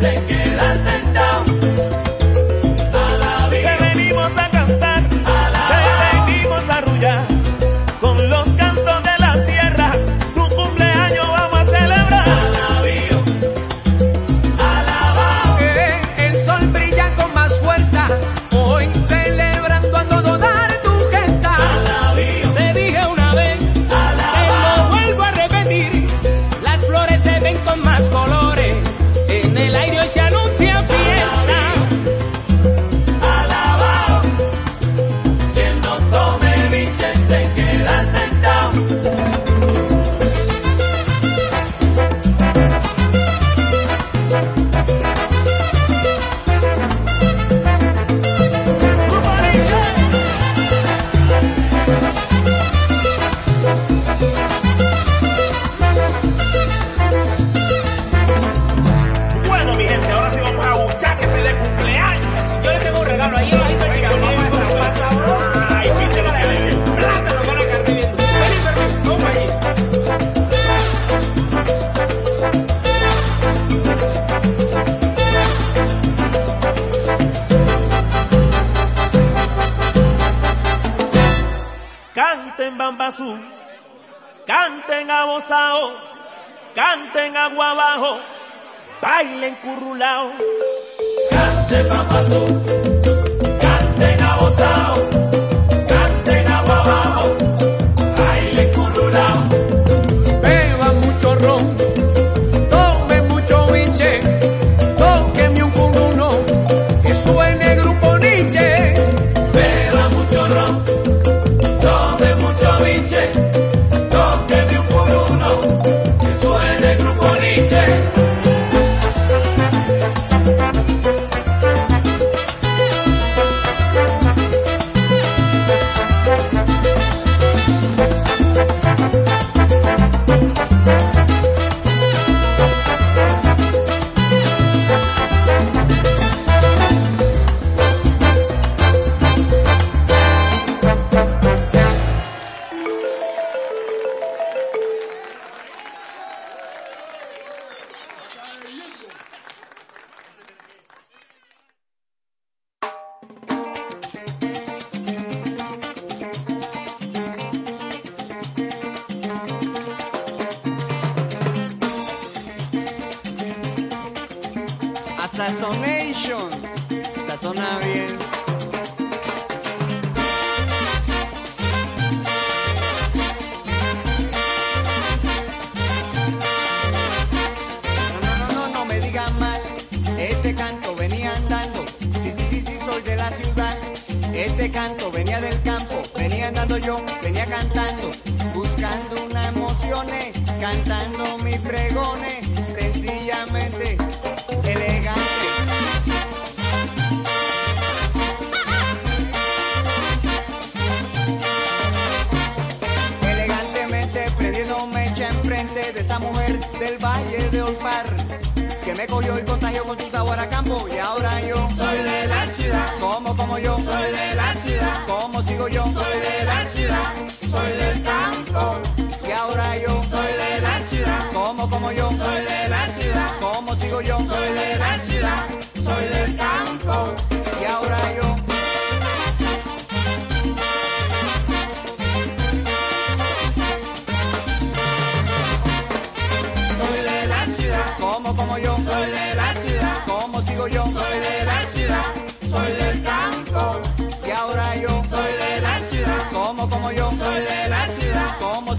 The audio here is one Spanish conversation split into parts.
se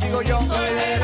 sigo yo soy de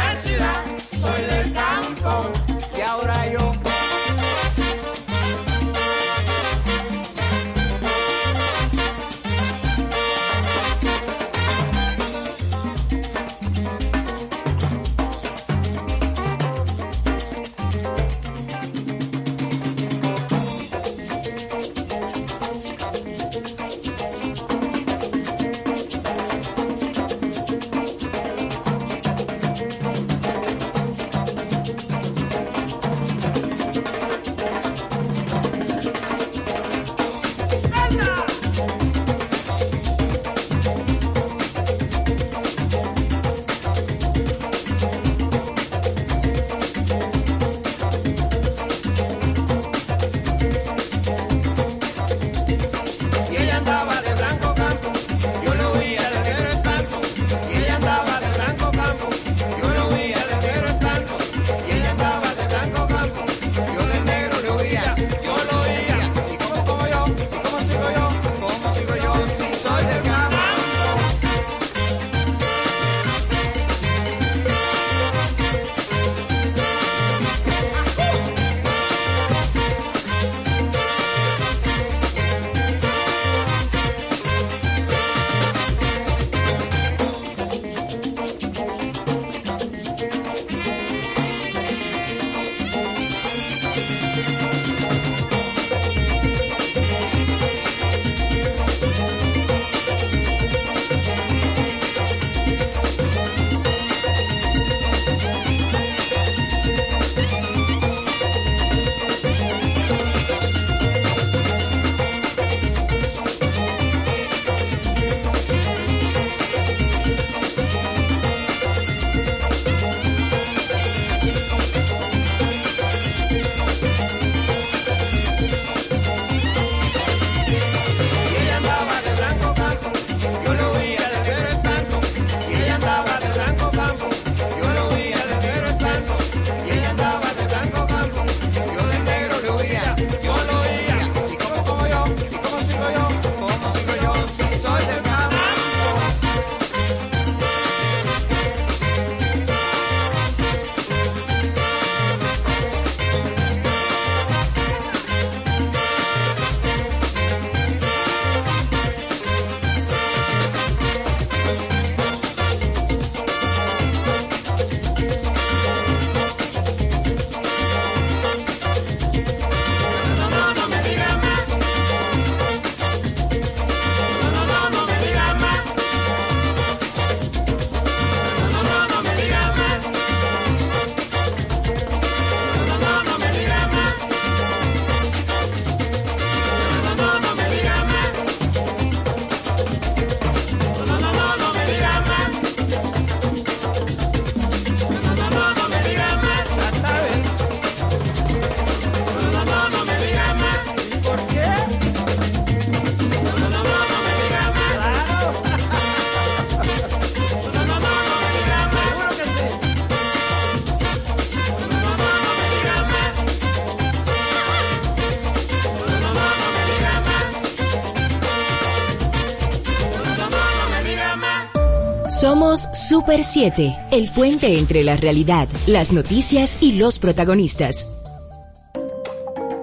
Super 7, el puente entre la realidad, las noticias y los protagonistas.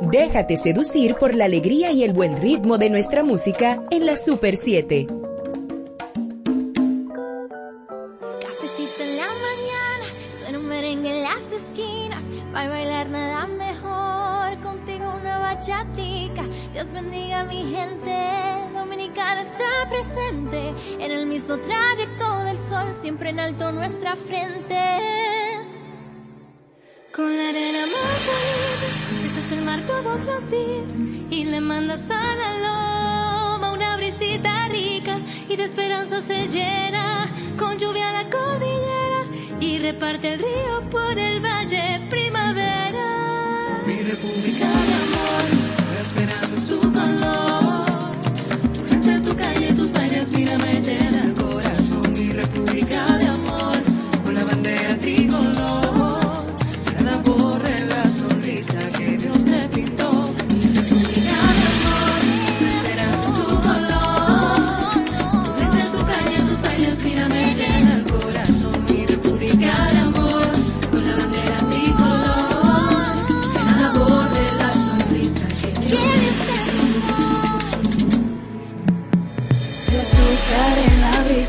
Déjate seducir por la alegría y el buen ritmo de nuestra música en la Super 7. Cafecito en la mañana, suena un merengue en las esquinas. Para bailar nada mejor, contigo una bachatica. Dios bendiga a mi gente, dominicana está presente. En el mismo trayecto del sol, siempre en alto nuestra frente. Con la arena más bonita, besas el mar todos los días. Y le mandas a la loma una brisita rica. Y de esperanza se llena, con lluvia la cordillera. Y reparte el río por el valle primavera. Mi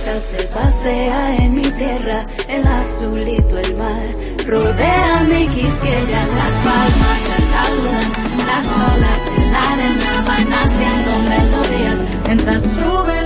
brisa se pasea en mi tierra, el azulito el mar. Rodea mi quisqueya, las palmas se saludan, las olas en la arena van haciendo melodías. Mientras sube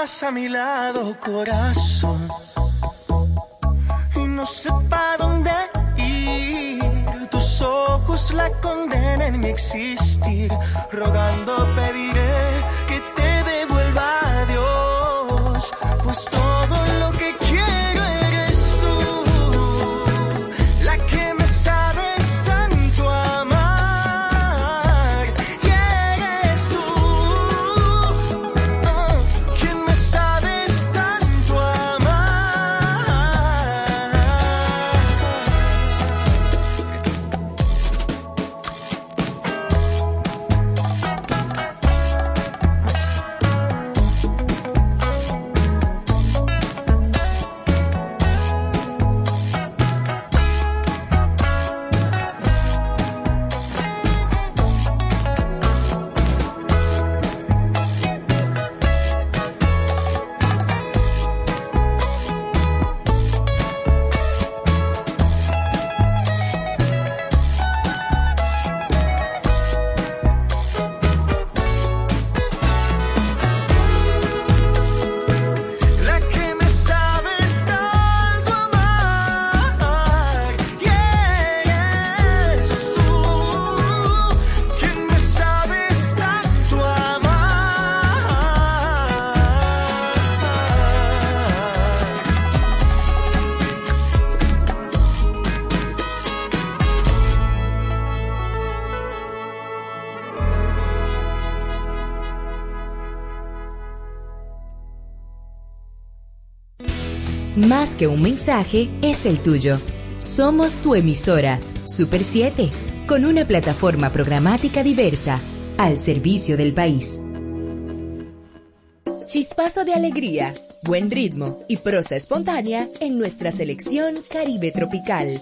más a mi lado, corazón. más que un mensaje es el tuyo. Somos tu emisora, Super 7, con una plataforma programática diversa, al servicio del país. Chispazo de alegría, buen ritmo y prosa espontánea en nuestra selección Caribe Tropical.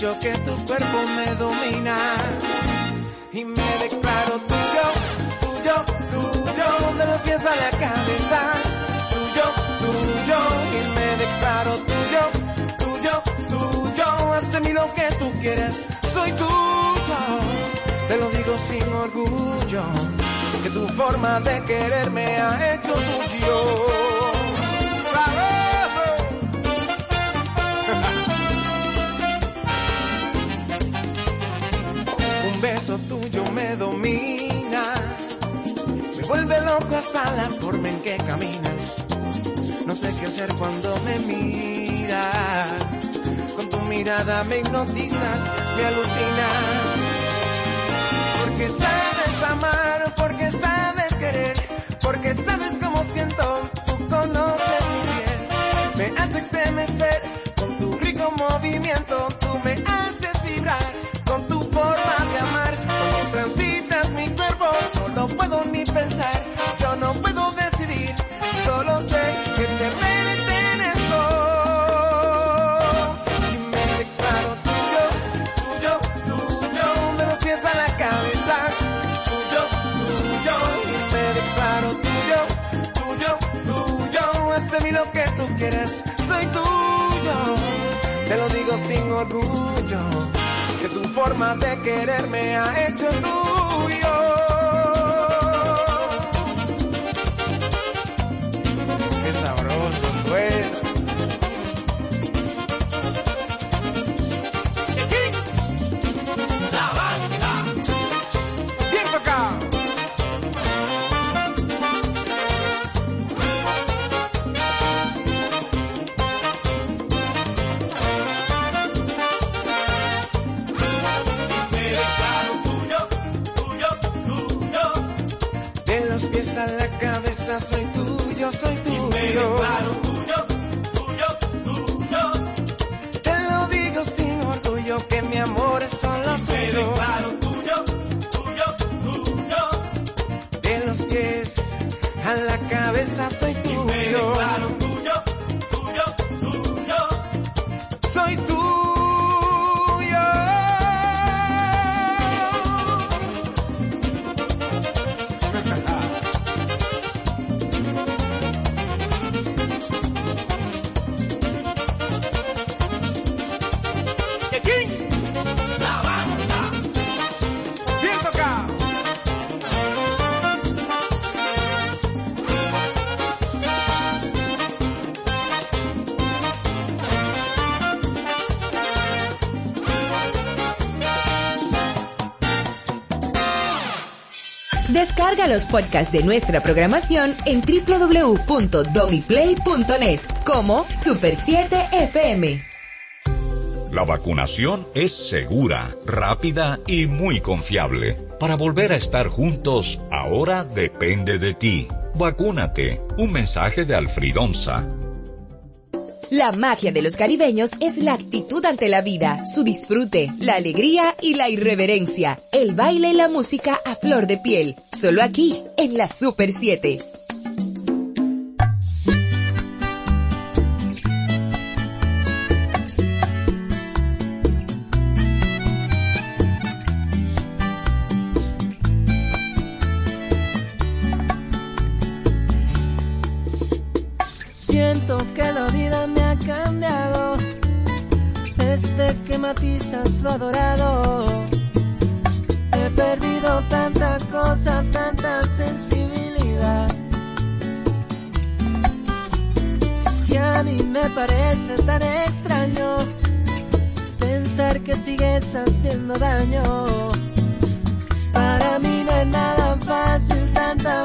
mucho que tu cuerpo me domina. Y me declaro tuyo, tuyo, tuyo, de los pies a la cabeza, tuyo, tuyo, y me declaro tuyo, tuyo, tuyo, haz de mí lo que tú quieras, soy tuyo, te lo digo sin orgullo, que tu forma de quererme ha hecho tuyo. tuyo me domina. Me vuelve loco hasta la forma en que caminas. No sé qué hacer cuando me miras. Con tu mirada me hipnotizas, me alucinas. Porque sabes amar, porque sabes querer, porque sabes cómo siento, tú conoces mi piel. Me hace estremecer forma de querer me ha hecho tuyo. Descarga los podcasts de nuestra programación en www.domiplay.net como Super 7 FM. La vacunación es segura, rápida y muy confiable. Para volver a estar juntos, ahora depende de ti. Vacúnate. Un mensaje de Alfridonza. La magia de los caribeños es la actitud ante la vida, su disfrute, la alegría y la irreverencia, el baile y la música a flor de piel. Solo aquí, en la Super 7. Que matizas lo adorado. He perdido tanta cosa, tanta sensibilidad. Y a mí me parece tan extraño pensar que sigues haciendo daño. Para mí no es nada fácil tanta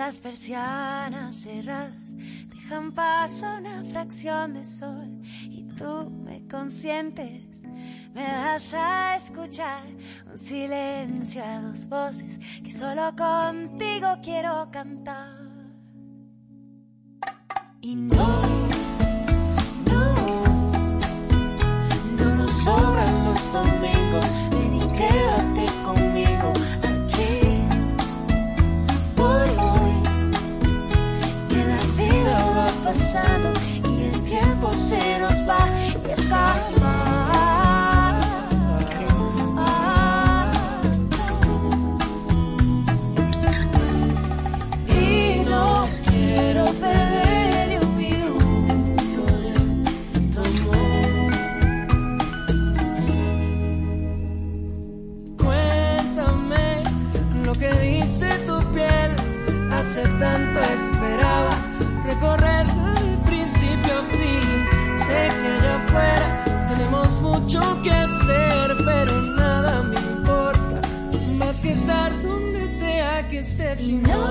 Las persianas cerradas dejan paso una fracción de sol. Y tú me consientes, me das a escuchar un silencio a dos voces que solo contigo quiero cantar. Y no. Va pasando y el tiempo se donde sea que estés. Y No,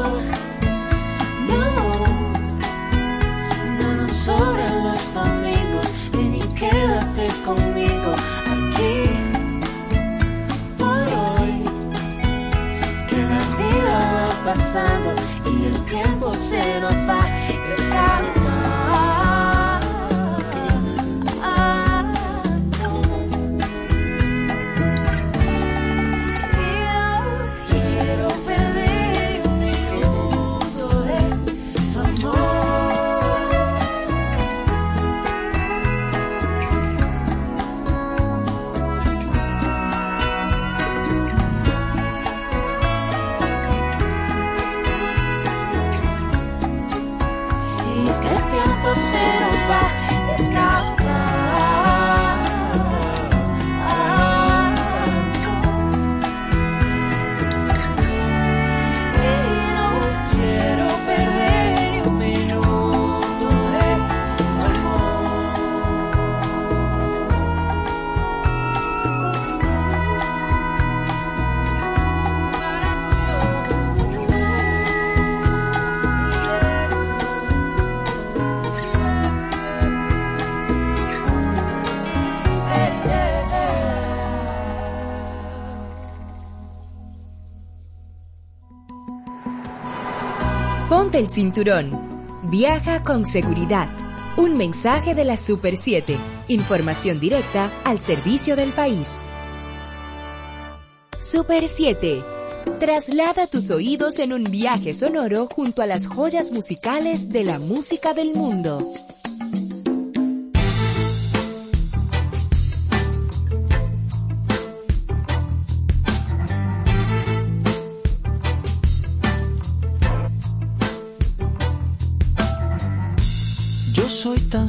no, no nos sobran los domingos, ven y quédate conmigo aquí por hoy. Que la vida va pasando y el tiempo se nos va Es que el tiempo se nos va a escapar. El cinturón. Viaja con seguridad. Un mensaje de la Super 7. Información directa al servicio del país. Super 7. Traslada tus oídos en un viaje sonoro junto a las joyas musicales de la música del mundo.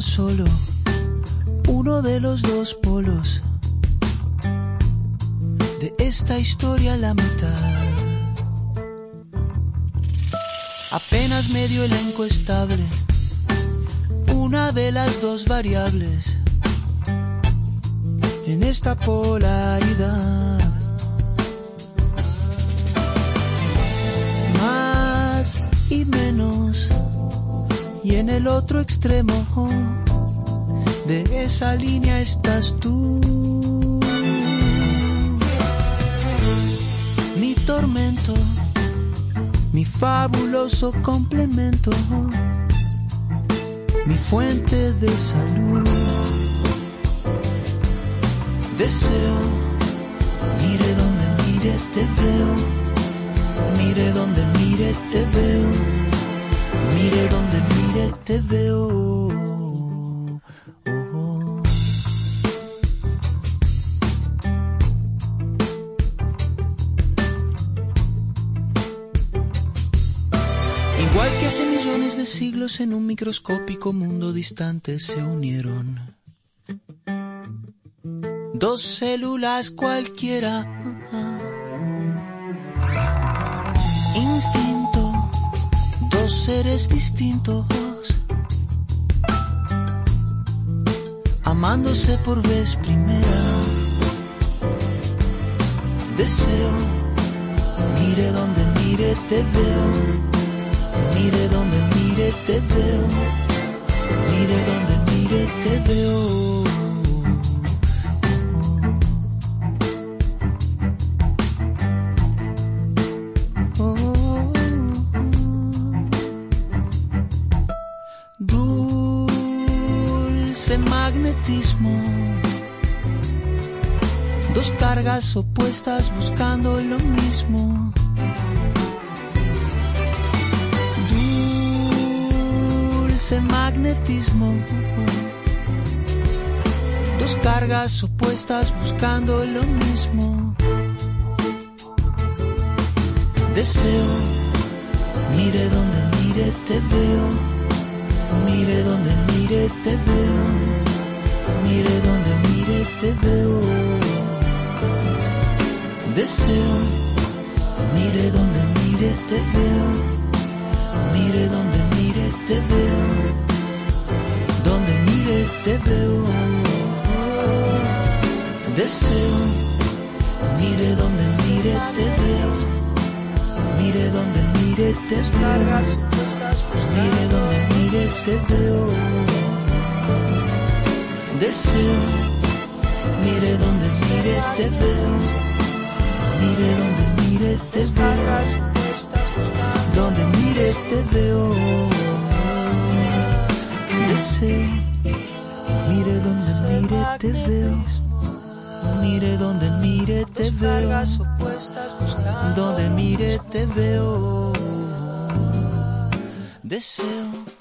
Solo uno de los dos polos de esta historia la mitad. Apenas medio elenco estable, una de las dos variables en esta polaridad. Más y menos, y en el otro extremo de esa línea estás tú. Mi tormento, mi fabuloso complemento, mi fuente de salud. Deseo, mire donde mire te veo, mire donde mire te veo, mire donde mire te veo. Igual que hace millones de siglos en un microscópico mundo distante se unieron. Dos células cualquiera. Seres distintos. Amándose por vez primera. Deseo, mire donde mire te veo. Mire donde mire te veo. Mire donde mire te veo. Dos cargas opuestas buscando lo mismo. Dulce magnetismo. Dos cargas opuestas buscando lo mismo. Deseo, mire donde mire te veo, mire donde mire te veo, mire donde mire te veo. Deseo, mire donde mire te veo, mire donde mire te veo, donde mire te veo. Deseo, mire donde mire te veo. Mire donde mire te veo. Mire donde mire te veo. Deseo. Mire donde mire te veo. Mire donde mire te veo. Donde mire te veo. Deseo. Mire donde mire te veo. Mire donde mire te veo. Donde mire te veo. Deseo.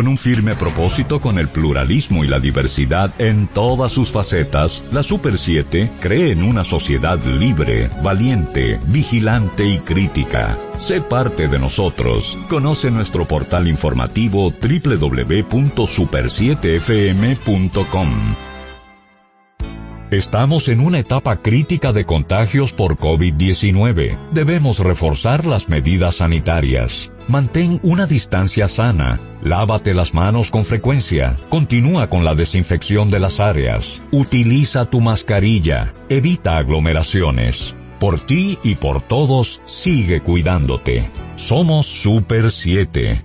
Con un firme propósito con el pluralismo y la diversidad en todas sus facetas, la Super 7 cree en una sociedad libre, valiente, vigilante y crítica. Sé parte de nosotros. Conoce nuestro portal informativo www.super7fm.com. Estamos en una etapa crítica de contagios por COVID-19. Debemos reforzar las medidas sanitarias. Mantén una distancia sana. Lávate las manos con frecuencia. Continúa con la desinfección de las áreas. Utiliza tu mascarilla. Evita aglomeraciones. Por ti y por todos, sigue cuidándote. Somos Super 7.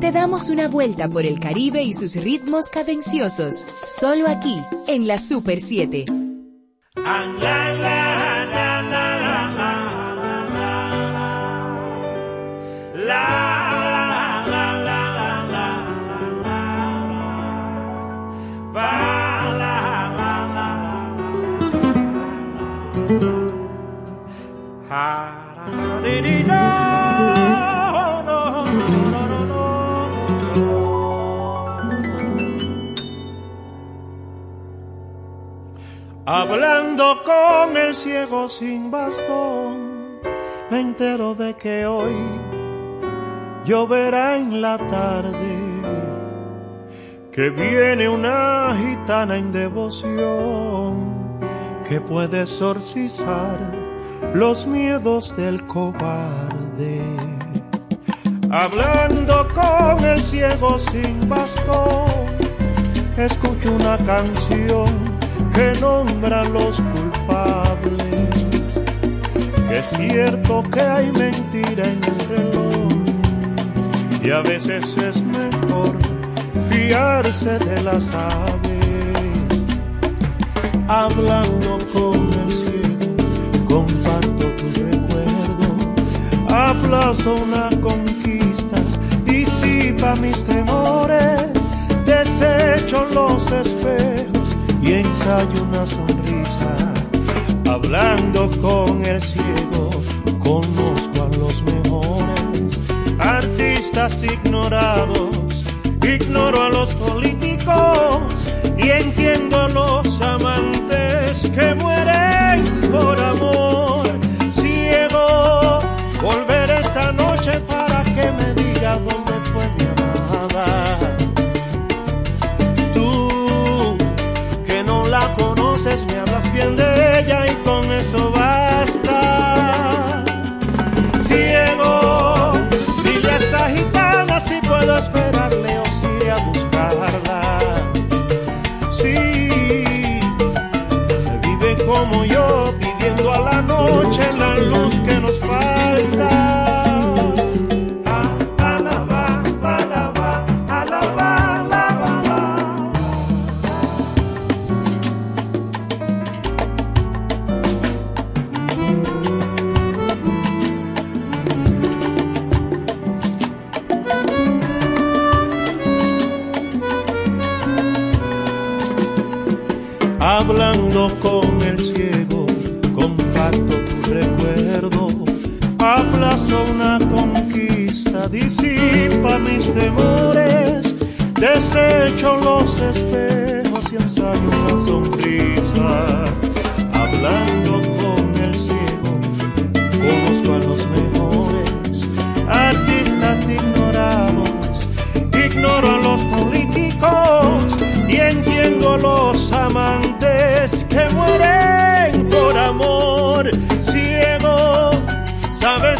Te damos una vuelta por el Caribe y sus ritmos cadenciosos, solo aquí, en la Super 7. Hablando con el ciego sin bastón, me entero de que hoy lloverá en la tarde, que viene una gitana en devoción, que puede exorcizar los miedos del cobarde. Hablando con el ciego sin bastón, escucho una canción que nombra los culpables, que es cierto que hay mentira en el reloj y a veces es mejor fiarse de las aves. Hablando con el cielo, comparto tu recuerdo, aplazo una conquista, disipa mis temores, desecho los espejos y ensayo una sonrisa. Hablando con el ignorados. Ignoro a los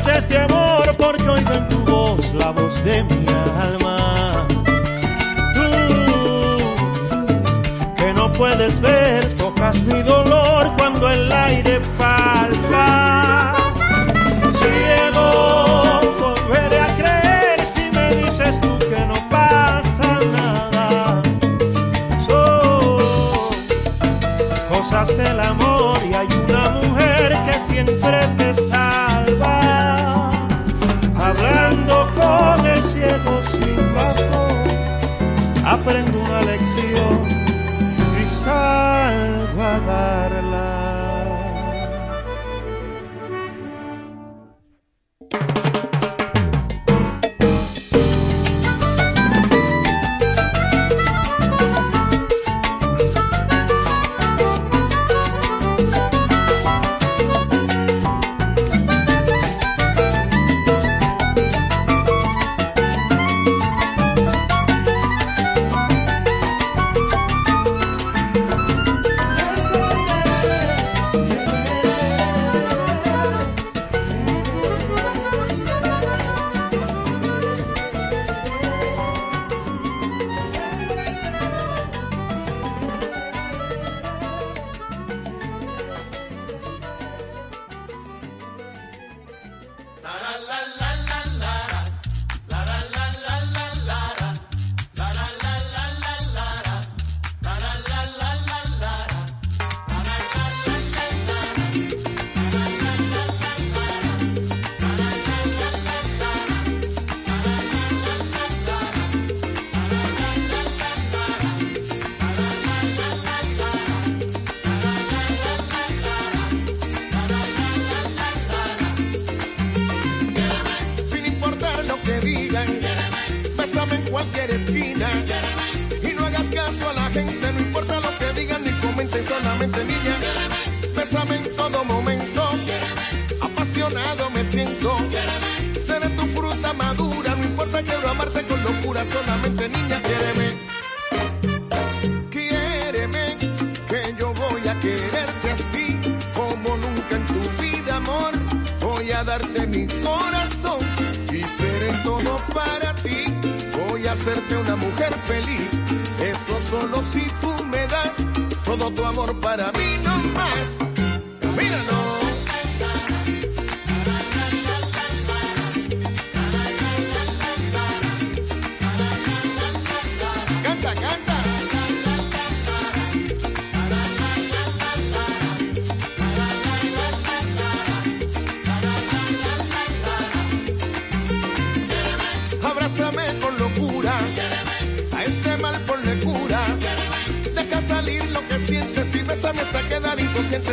este amor porque oigo en tu voz la voz de mi alma. Tú, que no puedes ver, tocas mi dolor cuando el aire palpa. Y no hagas caso a la gente, no importa lo que digan ni comenten, solamente niña. Bésame en todo momento, apasionado me siento. Seré tu fruta madura, no importa, quiero amarte con locura, solamente niña, quiéreme. Quiéreme, que yo voy a quererte así, como nunca en tu vida, amor. Voy a darte mi corazón y seré todo hacerte una mujer feliz, eso solo si tú me das todo tu amor para mí, no más.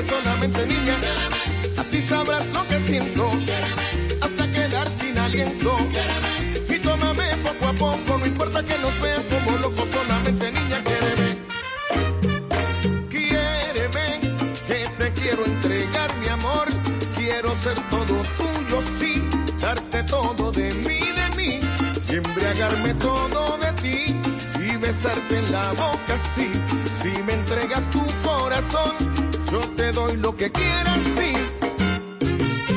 Solamente niña. Así sabrás lo que siento. Hasta quedar sin aliento. Y tómame poco a poco, no importa que nos vean como locos, solamente niña, quiéreme. Quiéreme, que te quiero entregar mi amor. Quiero ser todo tuyo, sí, darte todo de mí, de mí. Y embriagarme todo de ti y besarte en la boca, sí. Si me entregas tu corazón, yo te doy lo que quieras, sí.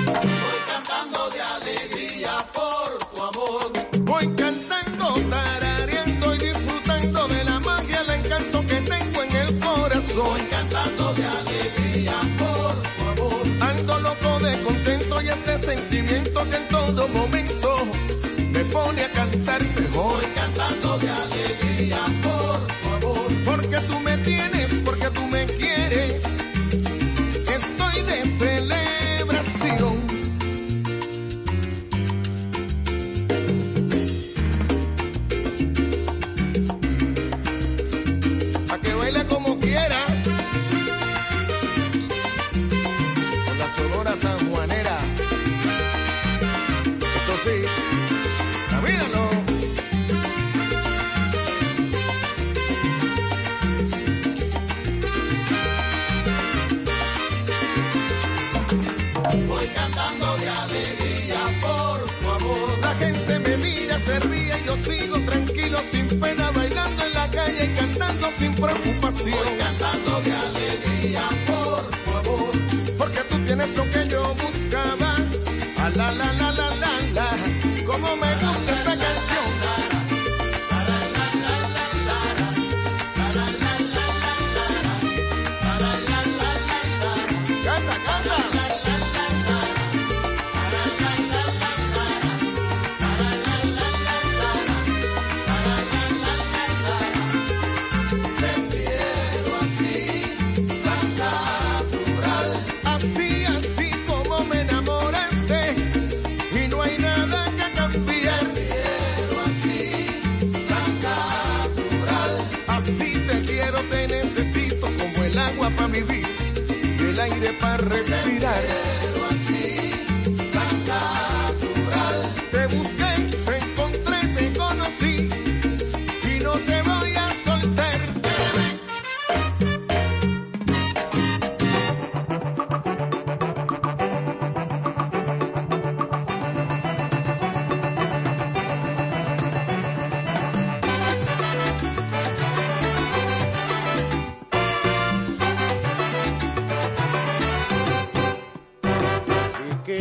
Voy cantando de alegría por tu amor. Voy cantando, tarareando y disfrutando de la magia, el encanto que tengo en el corazón. Voy cantando de alegría por tu amor. Ando loco de contento y este sentimiento que en todo momento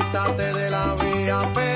quítate de la vía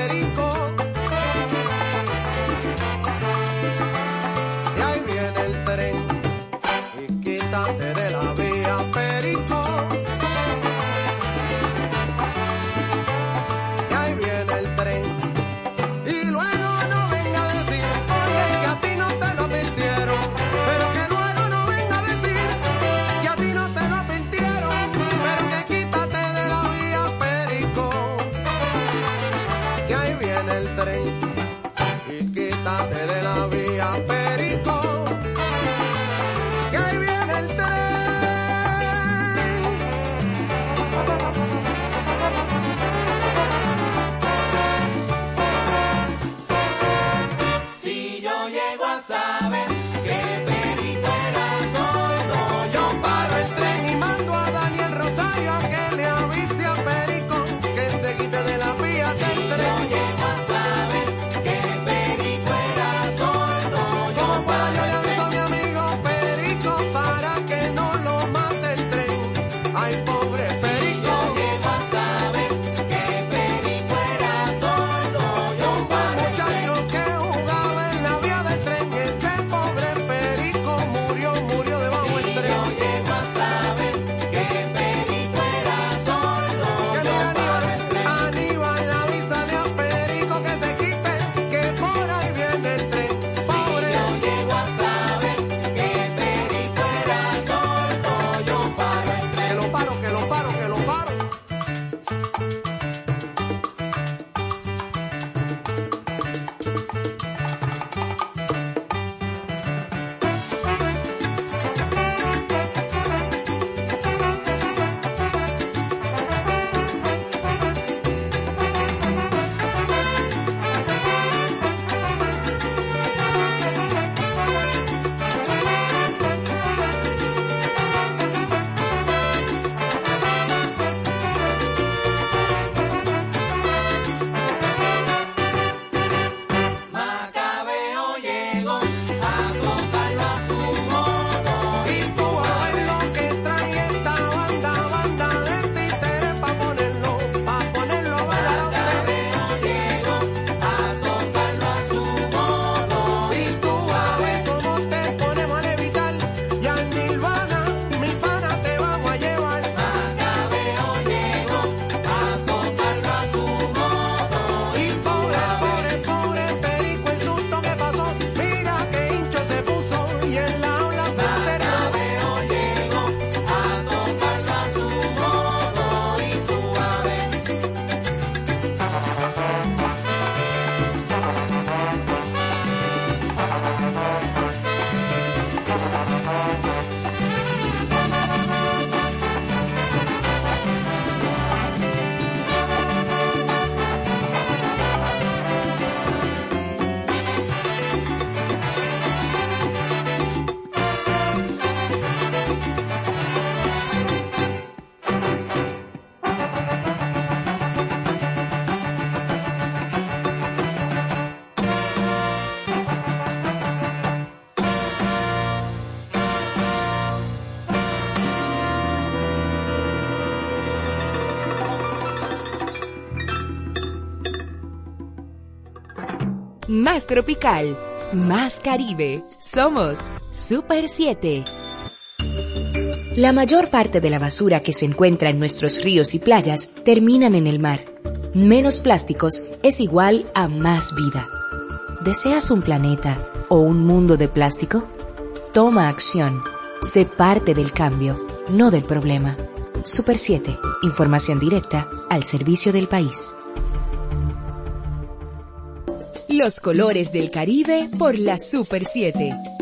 más tropical, más caribe. Somos Super 7. La mayor parte de la basura que se encuentra en nuestros ríos y playas terminan en el mar. Menos plásticos es igual a más vida. ¿Deseas un planeta o un mundo de plástico? Toma acción. Sé parte del cambio, no del problema. Super 7. Información directa al servicio del país. Los colores del Caribe por la Super 7.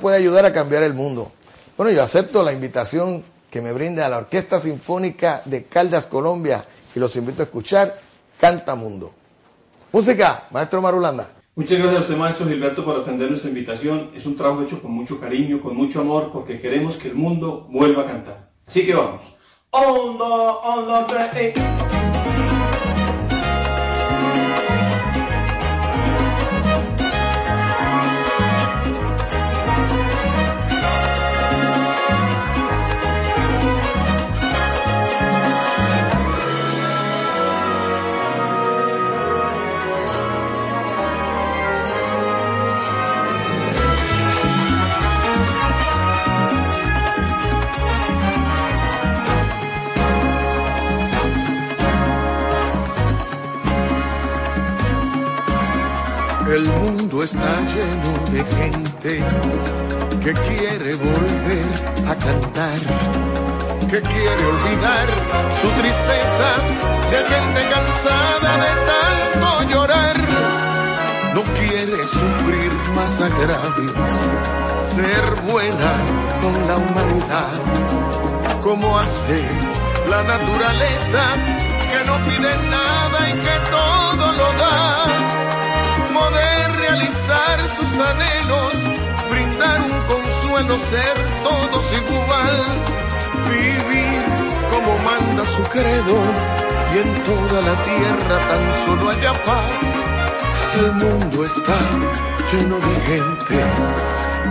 Puede ayudar a cambiar el mundo. Bueno, yo acepto la invitación que me brinda la Orquesta Sinfónica de Caldas, Colombia, y los invito a escuchar Canta Mundo. Música, maestro Marulanda. Muchas gracias a usted, maestro Gilberto, por atender nuestra invitación. Es un trabajo hecho con mucho cariño, con mucho amor, porque queremos que el mundo vuelva a cantar. Así que vamos. Tres, está lleno de gente que quiere volver a cantar, que quiere olvidar su tristeza, de gente cansada de tanto llorar. No quiere sufrir más agravios, ser buena con la humanidad, como hace la naturaleza, que no pide nada y que todo lo da realizar sus anhelos, brindar un consuelo, ser todos igual, vivir como manda su credo y en toda la tierra tan solo haya paz. El mundo está lleno de gente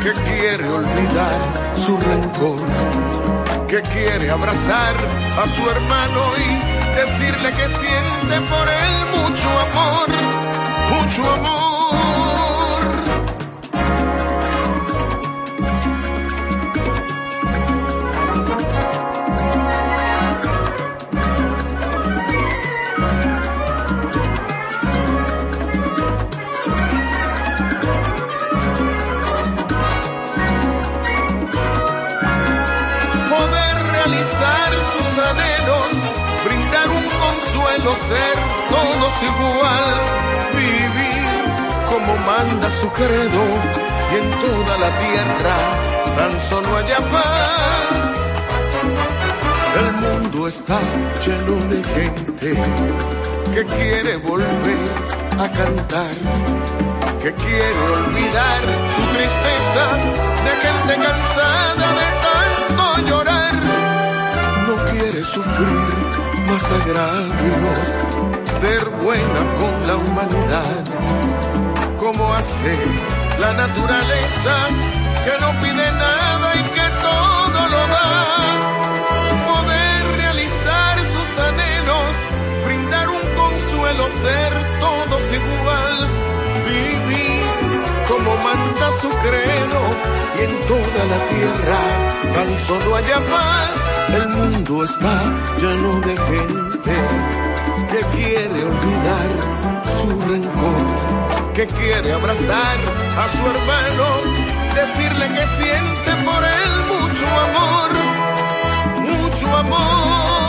que quiere olvidar su rencor, que quiere abrazar a su hermano y decirle que siente por él mucho amor mucho amor. Poder realizar sus anhelos, brindar un consuelo, ser todos igual, vivir como manda su credo y en toda la tierra tan solo haya paz. El mundo está lleno de gente que quiere volver a cantar, que quiere olvidar su tristeza de gente cansada de tanto llorar. No quiere sufrir más agravios, ser buena con la humanidad, como hace la naturaleza que no pide nada y que todo lo da. Poder realizar sus anhelos, brindar un consuelo, ser todos igual, vivir como manda su credo y en toda la tierra tan solo haya paz. El mundo está lleno de gente que quiere olvidar su rencor, que quiere abrazar a su hermano, decirle que siente por él mucho amor, mucho amor.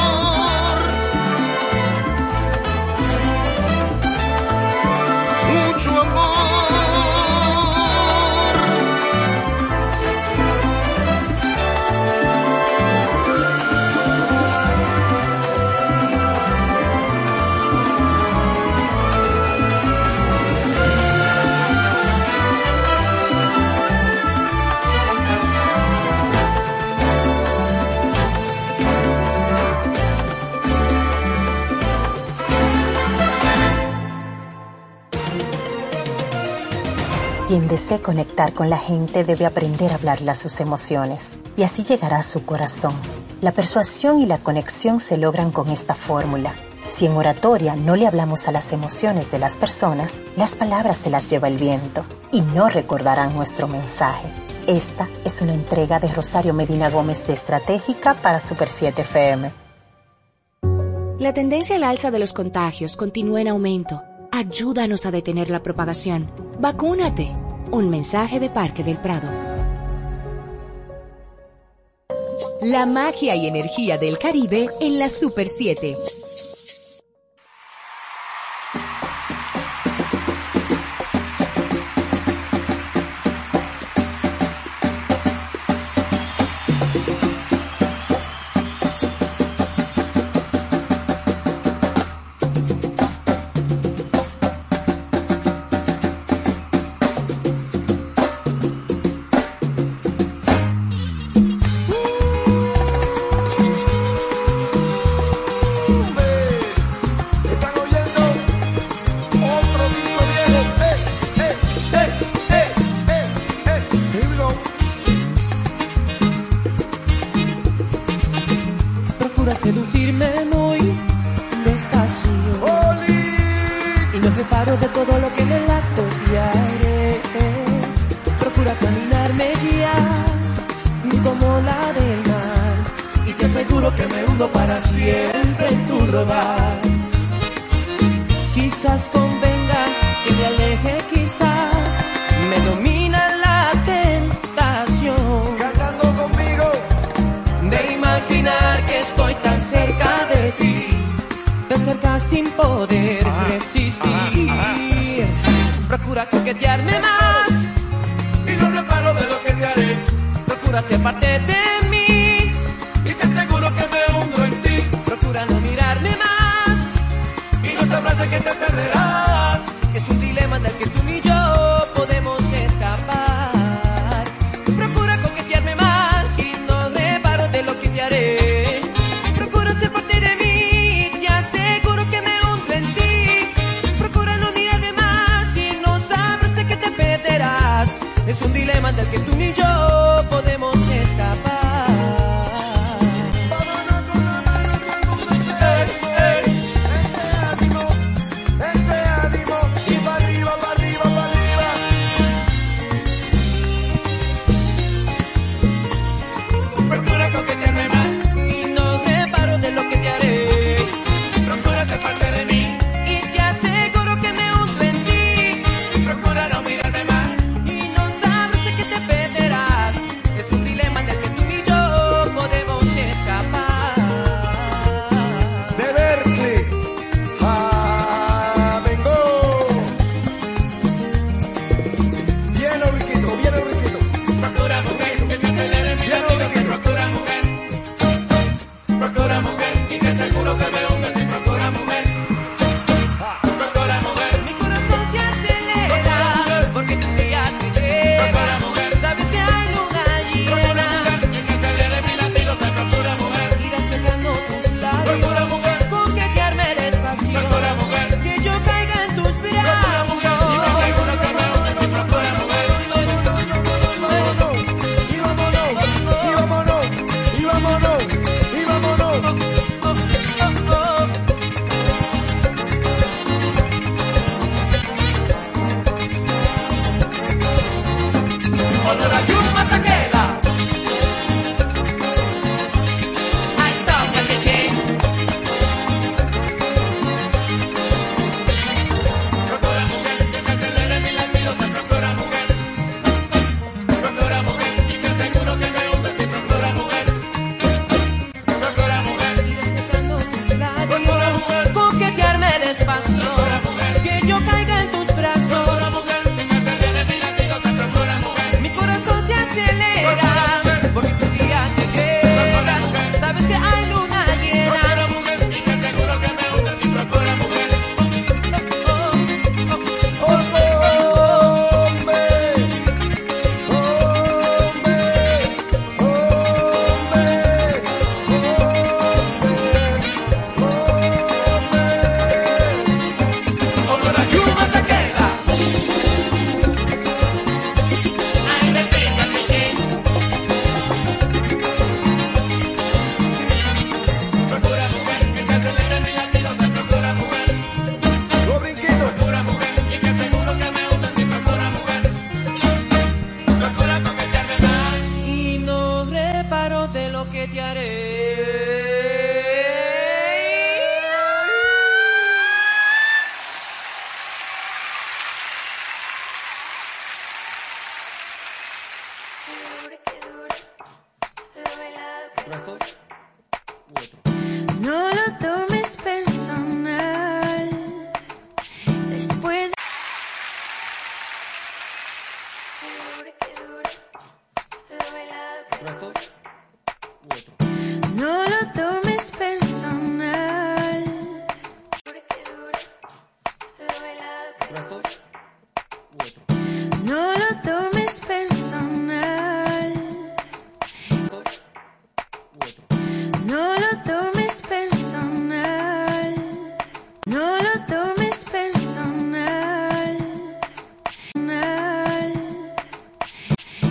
Quien desee conectar con la gente debe aprender a hablarle a sus emociones y así llegará a su corazón. La persuasión y la conexión se logran con esta fórmula. Si en oratoria no le hablamos a las emociones de las personas, las palabras se las lleva el viento y no recordarán nuestro mensaje. Esta es una entrega de Rosario Medina Gómez de Estratégica para Super 7 FM. La tendencia al alza de los contagios continúa en aumento. Ayúdanos a detener la propagación. Vacúnate. Un mensaje de Parque del Prado. La magia y energía del Caribe en la Super 7.